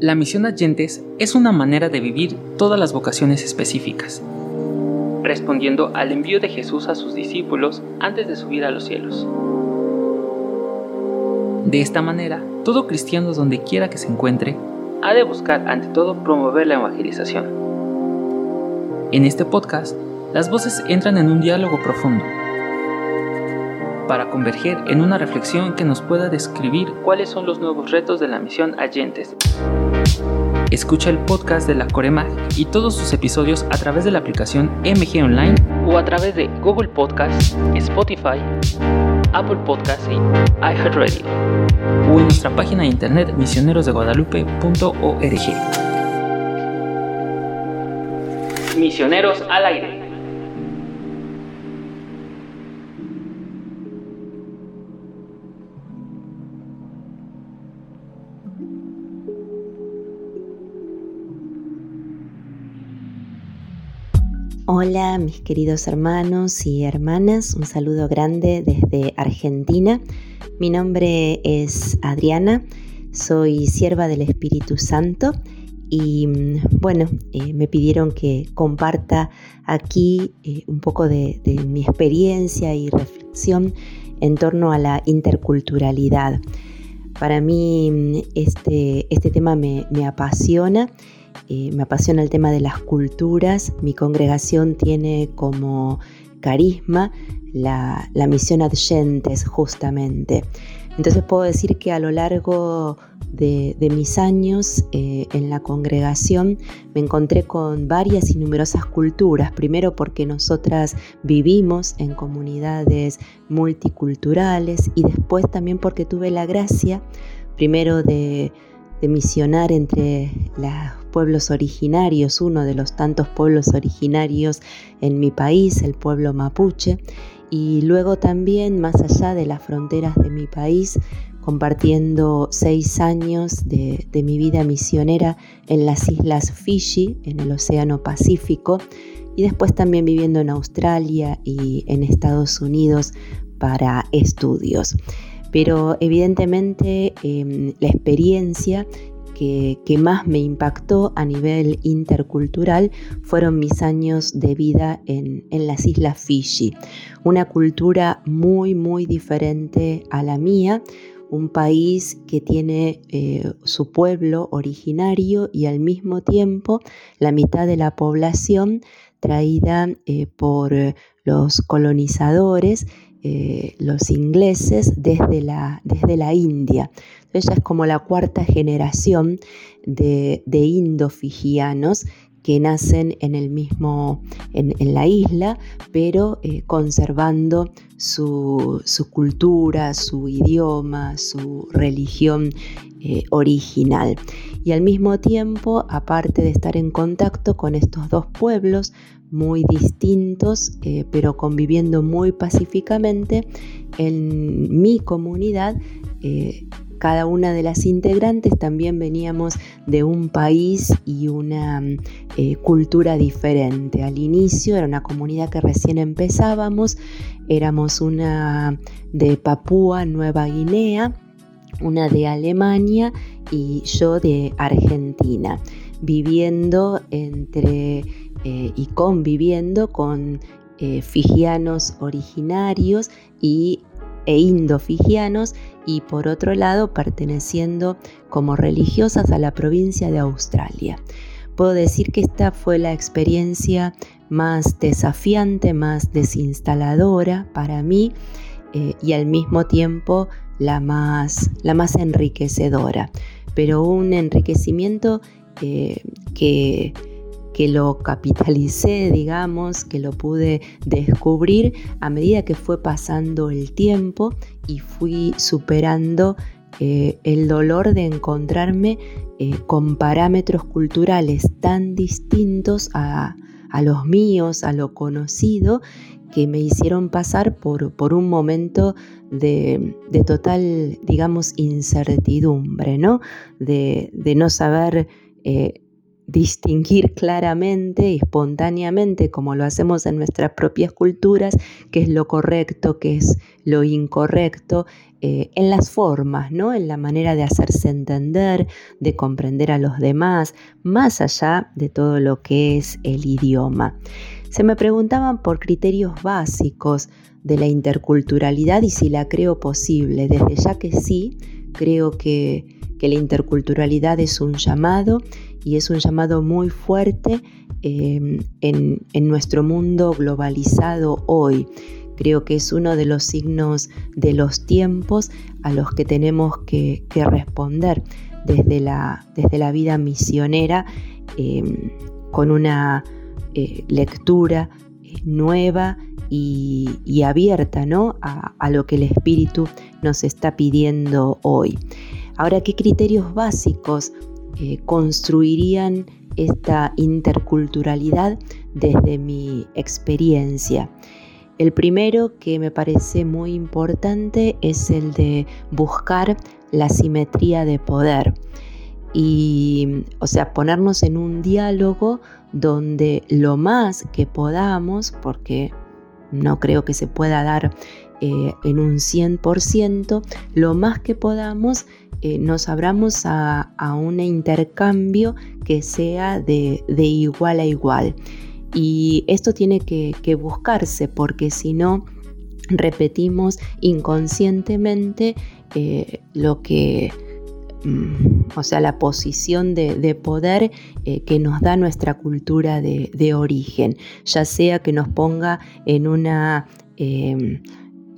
La misión Agentes es una manera de vivir todas las vocaciones específicas, respondiendo al envío de Jesús a sus discípulos antes de subir a los cielos. De esta manera, todo cristiano donde quiera que se encuentre, ha de buscar ante todo promover la evangelización. En este podcast, las voces entran en un diálogo profundo para converger en una reflexión que nos pueda describir cuáles son los nuevos retos de la misión Agentes. Escucha el podcast de la Coremag y todos sus episodios a través de la aplicación MG Online o a través de Google Podcast, Spotify, Apple Podcast y iHeartRadio o en nuestra página de internet misionerosdeguadalupe.org. Misioneros al aire. Hola mis queridos hermanos y hermanas, un saludo grande desde Argentina. Mi nombre es Adriana, soy sierva del Espíritu Santo y mm, bueno, eh, me pidieron que comparta aquí eh, un poco de, mi experiencia y reflexión en torno a la interculturalidad. Para mí mm, este, este tema me, me apasiona me apasiona el tema de las culturas. Mi congregación tiene como carisma la, misión Adyentes, justamente. Entonces puedo decir que a lo largo de, mis años eh, en la congregación me encontré con varias y numerosas culturas. Primero porque nosotras vivimos en comunidades multiculturales y después también porque tuve la gracia, primero de misionar entre los pueblos originarios, uno de los tantos pueblos originarios en mi país, el pueblo mapuche, y luego también más allá de las fronteras de mi país, compartiendo seis años de, mi vida misionera en las islas Fiji, en el Océano Pacífico, y después también viviendo en Australia y en Estados Unidos para estudios. Pero evidentemente em, la experiencia que, más me impactó a nivel intercultural fueron mis años de vida en, las islas Fiji. Una cultura muy, muy diferente a la mía, un país que tiene eh, su pueblo originario y al mismo tiempo la mitad de la población traída eh, por los colonizadores eh, los ingleses desde la, desde la India. Ella es como la cuarta generación de, de indofigianos que nacen en el mismo, en, la isla, pero eh, conservando su, cultura, su idioma, su religión eh, original. Y al mismo tiempo, aparte de estar en contacto con estos dos pueblos, muy distintos, eh, pero conviviendo muy pacíficamente en mi comunidad. Cada una de las integrantes también veníamos de un país y una eh, cultura diferente. Al inicio era una comunidad que recién empezábamos, éramos una de Papúa, Nueva Guinea, una de Alemania y yo de Argentina, viviendo entre eh, y conviviendo con eh, figianos originarios y, e indofigianos y por otro lado perteneciendo como religiosas a la provincia de Australia. Puedo decir que esta fue la experiencia más desafiante, más desinstaladora para mí eh, y al mismo tiempo la más, la más enriquecedora, pero un enriquecimiento que que lo capitalicé, digamos, que lo pude descubrir a medida que fue pasando el tiempo y fui superando eh, el dolor de encontrarme eh, con parámetros culturales tan distintos a, los míos, a lo conocido, que me hicieron pasar por, por un momento de, total, digamos, incertidumbre, ¿no? De, no saber eh, distinguir claramente y espontáneamente, como lo hacemos en nuestras propias culturas, qué es lo correcto, qué es lo incorrecto, eh, en las formas, ¿no? en la manera de hacerse entender, de comprender a los demás, más allá de todo lo que es el idioma. Se me preguntaban por criterios básicos de la interculturalidad y si la creo posible. Desde ya que sí, creo que, que la interculturalidad es un llamado y es un llamado muy fuerte em, en, nuestro mundo globalizado hoy. Creo que es uno de los signos de los tiempos a los que tenemos que, responder desde la, desde la, vida misionera em, con una eh, lectura eh, nueva y, abierta ¿no? a, a, lo que el Espíritu nos está pidiendo hoy. Ahora, ¿qué criterios básicos eh, construirían esta interculturalidad desde mi experiencia. El primero que me parece muy importante es el de buscar la simetría de poder y, o sea, ponernos en un diálogo donde lo más que podamos, porque no creo que se pueda dar eh, en un 100%, lo más que podamos eh, nos abramos a, un intercambio que sea de, igual a igual. Y esto tiene que, buscarse porque si no, repetimos inconscientemente eh, lo que, o sea, la posición de, poder eh, que nos da nuestra cultura de, origen, ya sea que nos ponga en una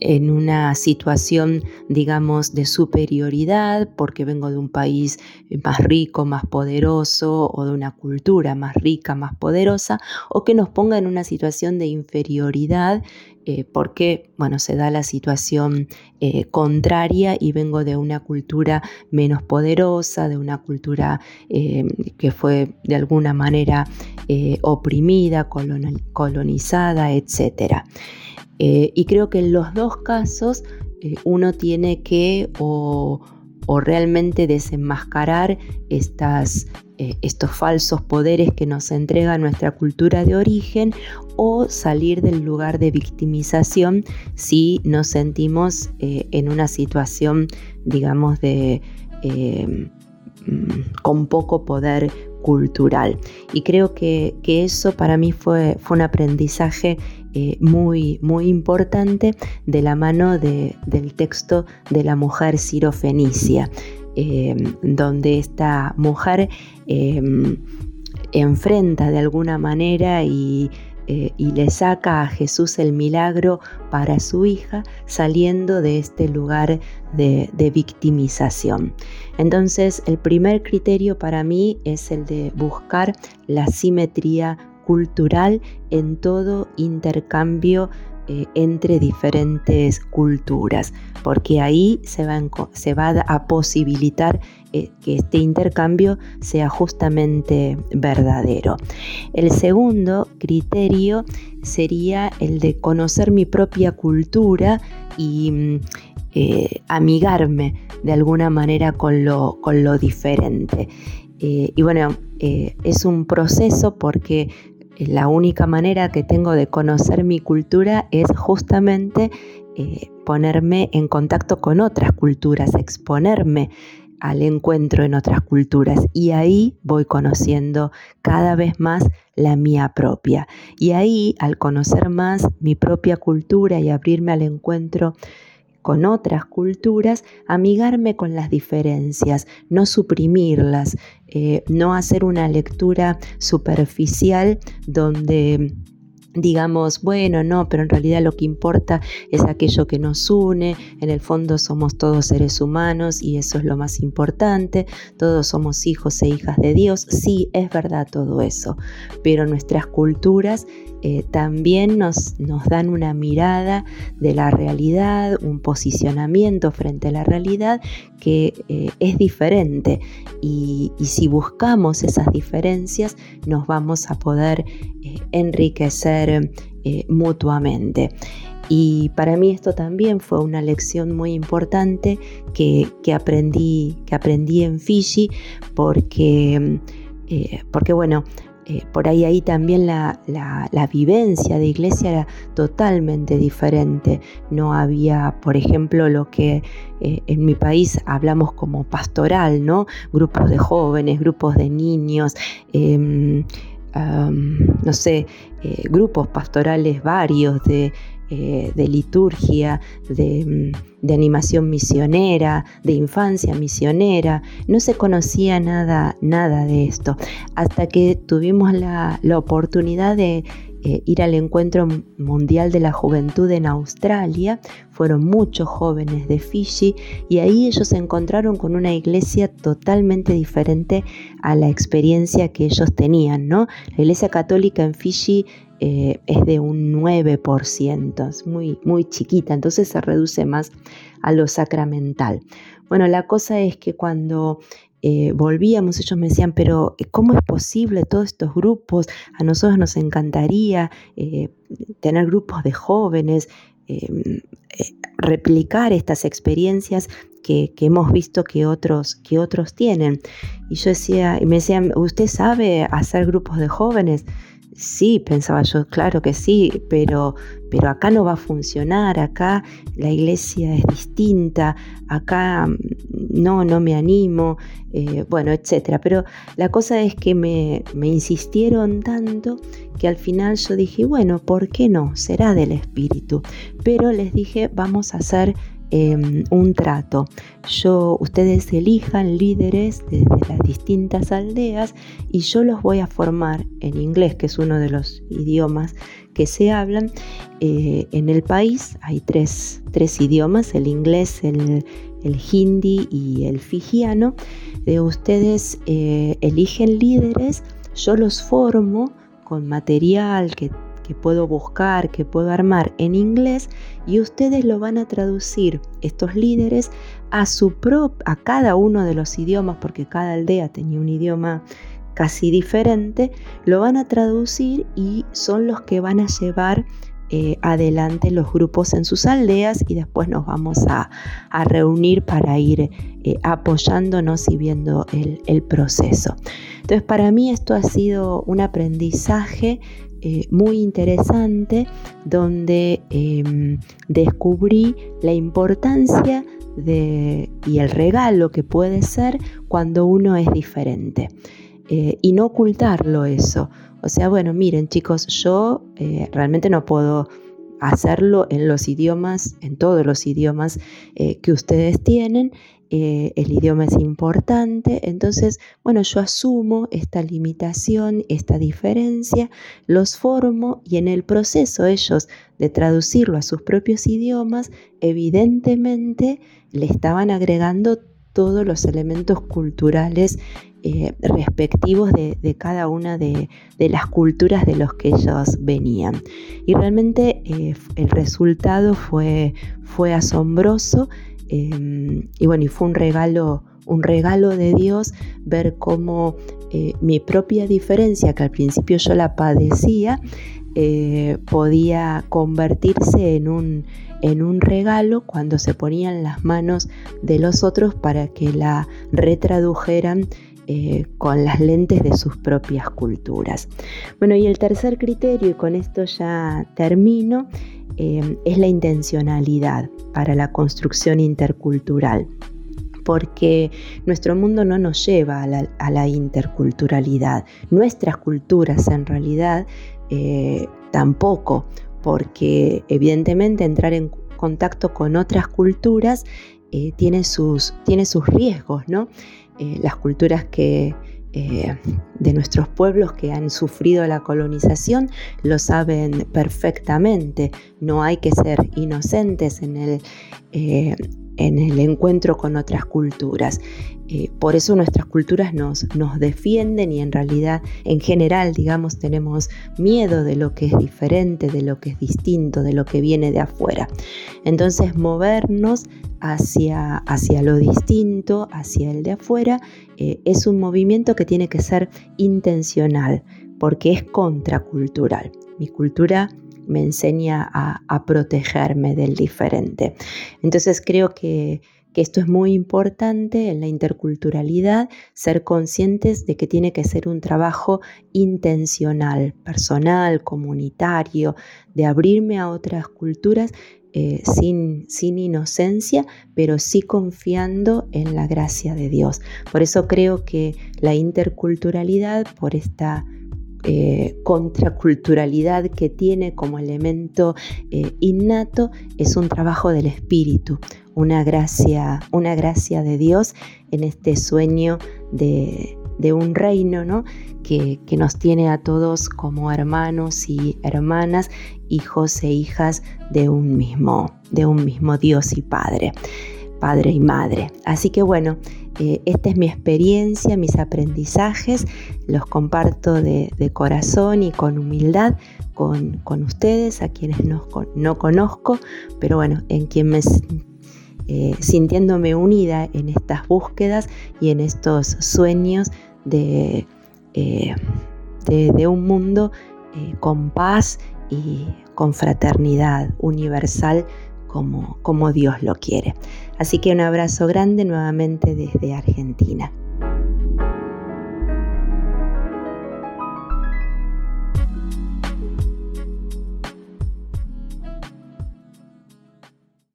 en una situación, digamos, de superioridad, porque vengo de un país más rico, más poderoso, o de una cultura más rica, más poderosa, o que nos ponga en una situación de inferioridad, eh, porque, bueno, se da la situación eh, contraria y vengo de una cultura menos poderosa, de una cultura eh, que fue de alguna manera oprimida, colonizada. Eh, y creo que en los dos casos uno tiene que o, realmente desenmascarar estas, eh, estos falsos poderes que nos entrega nuestra cultura de origen o salir del lugar de victimización si nos sentimos en una situación, digamos, de mm, con poco poder cultural. Y creo que, eso para mí fue, fue un aprendizaje eh, muy, muy importante de la mano del texto de la mujer sirofenicia, em, donde esta mujer em, enfrenta de alguna manera y eh, y le saca a Jesús el milagro para su hija saliendo de este lugar de, victimización. Entonces el primer criterio para mí es el de buscar la simetría cultural en todo intercambio eh, entre diferentes culturas, porque ahí se va, se va a posibilitar que este intercambio sea justamente verdadero. El segundo criterio sería el de conocer mi propia cultura y mm, eh, amigarme de alguna manera con lo, con lo diferente. y bueno, es un proceso porque la única manera que tengo de conocer mi cultura es justamente eh, ponerme en contacto con otras culturas, exponerme al encuentro en otras culturas y ahí voy conociendo cada vez más la mía propia. Y ahí, al conocer más mi propia cultura y abrirme al encuentro con otras culturas, amigarme con las diferencias, no suprimirlas, eh, no hacer una lectura superficial donde digamos, bueno, no, pero en realidad lo que importa es aquello que nos une, en el fondo somos todos seres humanos y eso es lo más importante, todos somos hijos e hijas de Dios, sí, es verdad todo eso, pero nuestras culturas eh, también nos, nos, dan una mirada de la realidad, un posicionamiento frente a la realidad que eh, es diferente. Y, si buscamos esas diferencias nos vamos a poder enriquecer mutuamente. Y para mí esto también fue una lección muy importante que, aprendí, que aprendí en Fiji porque eh, porque bueno, eh, por ahí ahí también la, vivencia de iglesia era totalmente diferente. No había, por ejemplo, lo que eh, en mi país hablamos como pastoral, ¿no? Grupos de jóvenes, grupos de niños. No sé, grupos pastorales varios de eh, de liturgia, mm, de, animación misionera, de infancia misionera. No se conocía nada, nada de esto, hasta que tuvimos la, oportunidad de eh, ir al encuentro mundial de la juventud en Australia. Fueron muchos jóvenes de Fiji y ahí ellos se encontraron con una iglesia totalmente diferente a la experiencia que ellos tenían, ¿no? La iglesia católica en Fiji eh, es de un 9%, es muy, muy chiquita, entonces se reduce más a lo sacramental. Bueno, la cosa es que cuando eh, volvíamos, ellos me decían, pero eh, ¿cómo es posible todos estos grupos? A nosotros nos encantaría tener grupos de jóvenes, replicar estas experiencias que, que, hemos visto que otros, que otros tienen. Y yo decía, y me decían, ¿usted sabe hacer grupos de jóvenes? Sí, pensaba yo, claro que sí, pero, pero acá no va a funcionar, acá la iglesia es distinta, acá no, no me animo, eh, bueno, etcétera. Pero la cosa es que me, me insistieron tanto que al final yo dije, bueno, ¿por qué no? Será del Espíritu. Pero les dije, vamos a hacer Em, un trato. Yo, ustedes elijan líderes de, las distintas aldeas y yo los voy a formar en inglés, que es uno de los idiomas que se hablan. Eh, en el país hay tres, idiomas, el inglés, el, hindi y el fijiano. De ustedes eh, eligen líderes, yo los formo con material que que puedo buscar, que puedo armar en inglés y ustedes lo van a traducir, estos líderes, a, su a cada uno de los idiomas, porque cada aldea tenía un idioma casi diferente, lo van a traducir y son los que van a llevar eh, adelante los grupos en sus aldeas y después nos vamos a, reunir para ir eh, apoyándonos y viendo el, proceso. Entonces para mí esto ha sido un aprendizaje eh, muy interesante donde em, descubrí la importancia de, y el regalo que puede ser cuando uno es diferente. Y no ocultarlo eso. O sea, bueno, miren chicos, yo eh, realmente no puedo hacerlo en los idiomas, en todos los idiomas que ustedes tienen, eh, el idioma es importante, entonces, bueno, yo asumo esta limitación, esta diferencia, los formo y en el proceso ellos de traducirlo a sus propios idiomas, evidentemente le estaban agregando todos los elementos culturales eh, respectivos de, cada una de, las culturas de los que ellos venían. Y realmente eh, el resultado fue, fue asombroso Em, y bueno, y fue un regalo, un regalo de Dios ver cómo eh, mi propia diferencia, que al principio yo la padecía, eh, podía convertirse en un, en un regalo cuando se ponían las manos de los otros para que la retradujeran eh, con las lentes de sus propias culturas. Bueno, y el tercer criterio, y con esto ya termino, es la intencionalidad para la construcción intercultural porque nuestro mundo no nos lleva a la, interculturalidad. Nuestras culturas en realidad eh, tampoco, porque evidentemente entrar en contacto con otras culturas eh, tiene, sus, riesgos, ¿no? las culturas que, eh, de nuestros pueblos que han sufrido la colonización lo saben perfectamente. No hay que ser inocentes en el, eh, en el encuentro con otras culturas. Eh, por eso nuestras culturas nos, nos defienden y en realidad en general, digamos, tenemos miedo de lo que es diferente, de lo que es distinto, de lo que viene de afuera. Entonces movernos hacia, hacia lo distinto, hacia el de afuera, eh, es un movimiento que tiene que ser intencional porque es contracultural. Mi cultura me enseña a, protegerme del diferente. Entonces creo que esto es muy importante en la interculturalidad, ser conscientes de que tiene que ser un trabajo intencional, personal, comunitario, de abrirme a otras culturas eh, sin inocencia, pero sí confiando en la gracia de Dios. Por eso creo que la interculturalidad, por esta eh, contraculturalidad que tiene como elemento eh, innato, es un trabajo del espíritu, una gracia, una gracia de Dios en este sueño de, un reino ¿no? que, que, nos tiene a todos como hermanos y hermanas, hijos e hijas de un mismo, de un mismo Dios y Padre, Padre y Madre. Así que bueno, eh, esta es mi experiencia, mis aprendizajes, los comparto de, corazón y con humildad con, ustedes, a quienes no, no conozco, pero bueno, en quien me eh, sintiéndome unida en estas búsquedas y en estos sueños de, eh, de, un mundo con paz y con fraternidad universal como, Dios lo quiere. Así que un abrazo grande nuevamente desde Argentina.